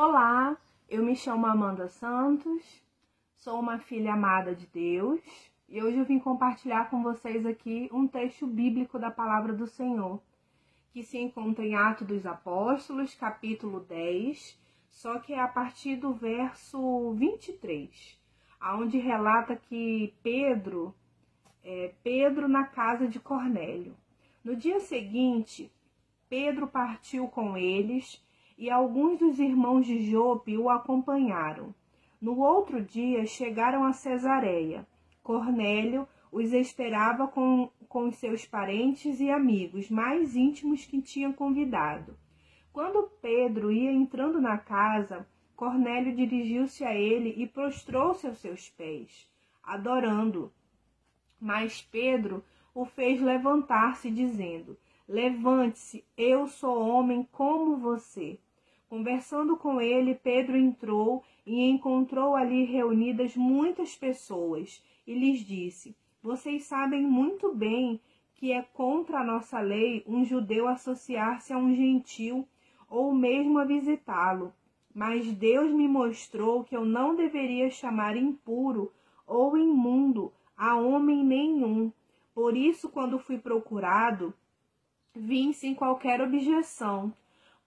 Olá, eu me chamo Amanda Santos, sou uma filha amada de Deus e hoje eu vim compartilhar com vocês aqui um texto bíblico da palavra do Senhor, que se encontra em Atos dos Apóstolos, capítulo 10, só que é a partir do verso 23, aonde relata que Pedro, é, Pedro na casa de Cornélio. No dia seguinte, Pedro partiu com eles e alguns dos irmãos de Jope o acompanharam. No outro dia chegaram a Cesareia. Cornélio os esperava com, com seus parentes e amigos mais íntimos que tinha convidado. Quando Pedro ia entrando na casa, Cornélio dirigiu-se a ele e prostrou-se aos seus pés, adorando. Mas Pedro o fez levantar-se, dizendo: Levante-se, eu sou homem como você. Conversando com ele, Pedro entrou e encontrou ali reunidas muitas pessoas e lhes disse: Vocês sabem muito bem que é contra a nossa lei um judeu associar-se a um gentil ou mesmo a visitá-lo. Mas Deus me mostrou que eu não deveria chamar impuro ou imundo a homem nenhum. Por isso, quando fui procurado, vim sem qualquer objeção.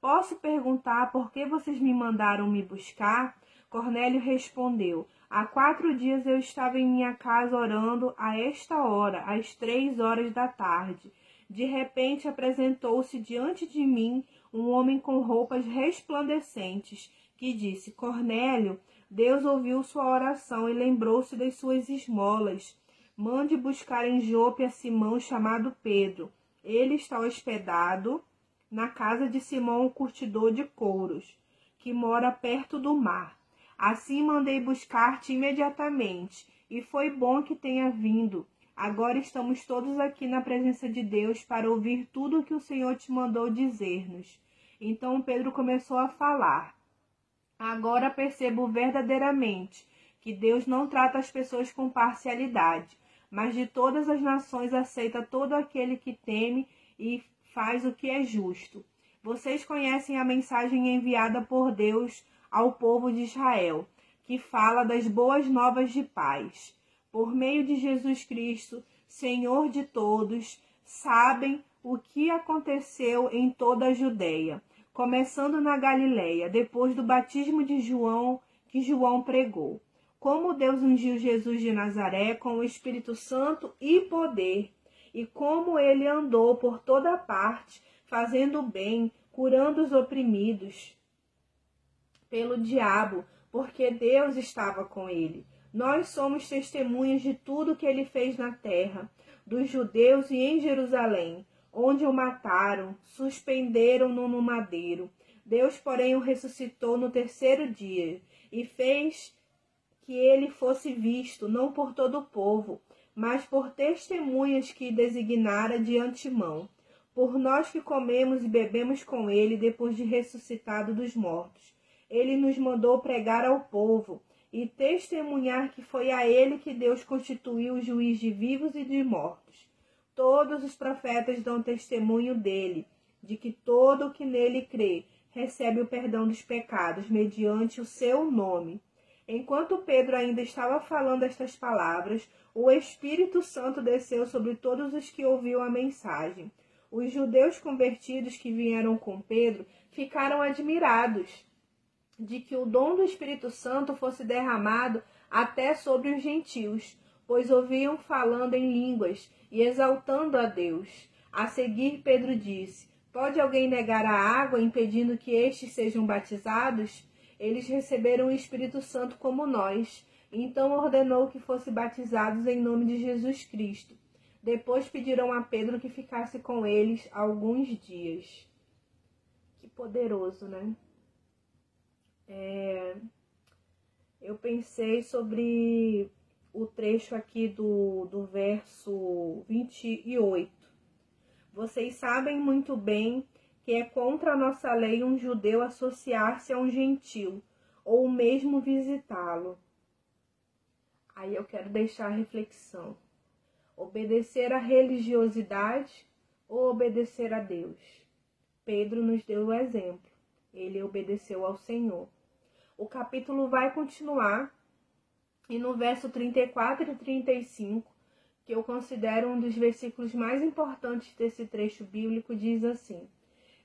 Posso perguntar por que vocês me mandaram me buscar? Cornélio respondeu: Há quatro dias eu estava em minha casa orando a esta hora, às três horas da tarde. De repente apresentou-se diante de mim um homem com roupas resplandecentes, que disse: Cornélio, Deus ouviu sua oração e lembrou-se das suas esmolas. Mande buscar em Jope a Simão chamado Pedro. Ele está hospedado na casa de Simão, o curtidor de couros, que mora perto do mar. Assim mandei buscar-te imediatamente, e foi bom que tenha vindo. Agora estamos todos aqui na presença de Deus para ouvir tudo o que o Senhor te mandou dizer-nos. Então Pedro começou a falar. Agora percebo verdadeiramente que Deus não trata as pessoas com parcialidade, mas de todas as nações aceita todo aquele que teme e faz o que é justo. Vocês conhecem a mensagem enviada por Deus ao povo de Israel, que fala das boas novas de paz. Por meio de Jesus Cristo, Senhor de todos, sabem o que aconteceu em toda a Judéia começando na Galileia, depois do batismo de João, que João pregou. Como Deus ungiu Jesus de Nazaré com o Espírito Santo e poder, e como ele andou por toda parte, fazendo bem, curando os oprimidos pelo diabo, porque Deus estava com ele. Nós somos testemunhas de tudo que ele fez na terra, dos judeus e em Jerusalém onde o mataram, suspenderam-no no madeiro. Deus, porém, o ressuscitou no terceiro dia e fez que ele fosse visto, não por todo o povo, mas por testemunhas que designara de antemão, por nós que comemos e bebemos com ele depois de ressuscitado dos mortos. Ele nos mandou pregar ao povo e testemunhar que foi a ele que Deus constituiu o juiz de vivos e de mortos. Todos os profetas dão testemunho dele, de que todo o que nele crê recebe o perdão dos pecados mediante o seu nome. Enquanto Pedro ainda estava falando estas palavras, o Espírito Santo desceu sobre todos os que ouviam a mensagem. Os judeus convertidos que vieram com Pedro ficaram admirados de que o dom do Espírito Santo fosse derramado até sobre os gentios, pois ouviam falando em línguas e exaltando a Deus. A seguir, Pedro disse: Pode alguém negar a água, impedindo que estes sejam batizados? Eles receberam o Espírito Santo como nós. Então ordenou que fossem batizados em nome de Jesus Cristo. Depois pediram a Pedro que ficasse com eles alguns dias. Que poderoso, né? É... Eu pensei sobre o trecho aqui do, do verso 28. Vocês sabem muito bem que é contra a nossa lei um judeu associar-se a um gentil, ou mesmo visitá-lo. Aí eu quero deixar a reflexão: obedecer à religiosidade ou obedecer a Deus? Pedro nos deu o exemplo. Ele obedeceu ao Senhor. o capítulo vai continuar e no verso 34 e 35, que eu considero um dos versículos mais importantes desse trecho bíblico, diz assim: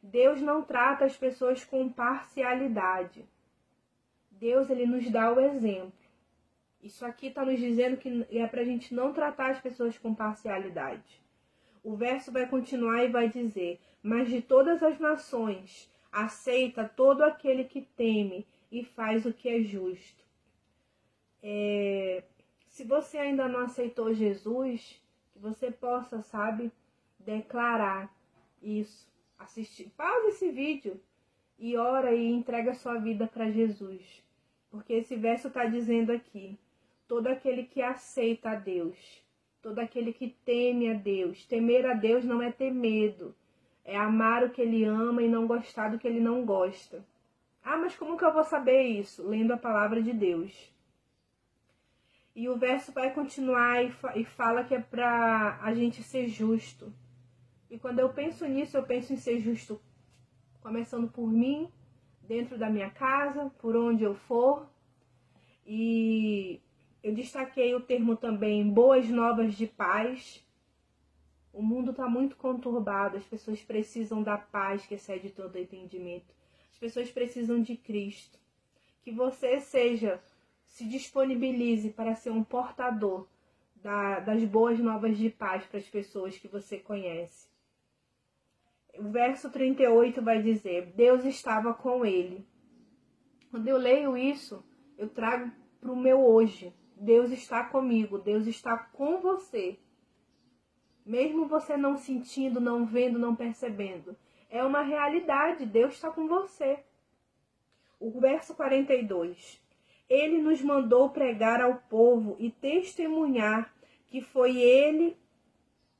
Deus não trata as pessoas com parcialidade. Deus ele nos dá o exemplo. Isso aqui está nos dizendo que é para a gente não tratar as pessoas com parcialidade. O verso vai continuar e vai dizer: Mas de todas as nações aceita todo aquele que teme e faz o que é justo. É, se você ainda não aceitou Jesus, que você possa, sabe, declarar isso. Assistir, pausa esse vídeo e ora e entrega sua vida para Jesus. Porque esse verso está dizendo aqui: todo aquele que aceita a Deus, todo aquele que teme a Deus. Temer a Deus não é ter medo, é amar o que ele ama e não gostar do que ele não gosta. Ah, mas como que eu vou saber isso? Lendo a palavra de Deus. E o verso vai continuar e, fa fala que é para a gente ser justo. E quando eu penso nisso, eu penso em ser justo, começando por mim, dentro da minha casa, por onde eu for. E eu destaquei o termo também boas novas de paz. O mundo está muito conturbado, as pessoas precisam da paz que excede todo entendimento. As pessoas precisam de Cristo. Que você seja, se disponibilize para ser um portador da, das boas novas de paz para as pessoas que você conhece. O verso 38 vai dizer: Deus estava com ele. Quando eu leio isso, eu trago para o meu hoje. Deus está comigo, Deus está com você. Mesmo você não sentindo, não vendo, não percebendo. É uma realidade, Deus está com você. O verso 42. Ele nos mandou pregar ao povo e testemunhar que foi ele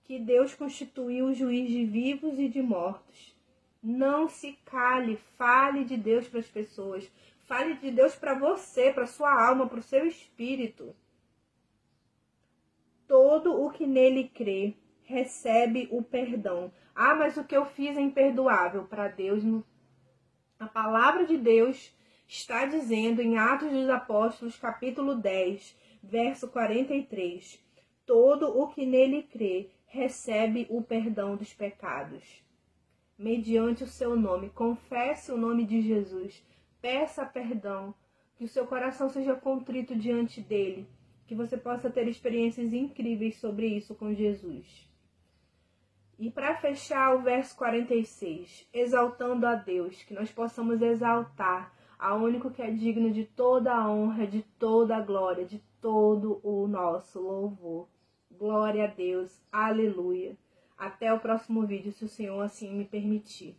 que Deus constituiu o juiz de vivos e de mortos. Não se cale, fale de Deus para as pessoas. Fale de Deus para você, para sua alma, para o seu espírito. Todo o que nele crê recebe o perdão. Ah, mas o que eu fiz é imperdoável para Deus. A palavra de Deus está dizendo em Atos dos Apóstolos, capítulo 10, verso 43: Todo o que nele crê recebe o perdão dos pecados. Mediante o seu nome, confesse o nome de Jesus peça perdão, que o seu coração seja contrito diante dele, que você possa ter experiências incríveis sobre isso com Jesus. E para fechar o verso 46, exaltando a Deus, que nós possamos exaltar a único que é digno de toda a honra, de toda a glória, de todo o nosso louvor. Glória a Deus, aleluia. Até o próximo vídeo, se o Senhor assim me permitir.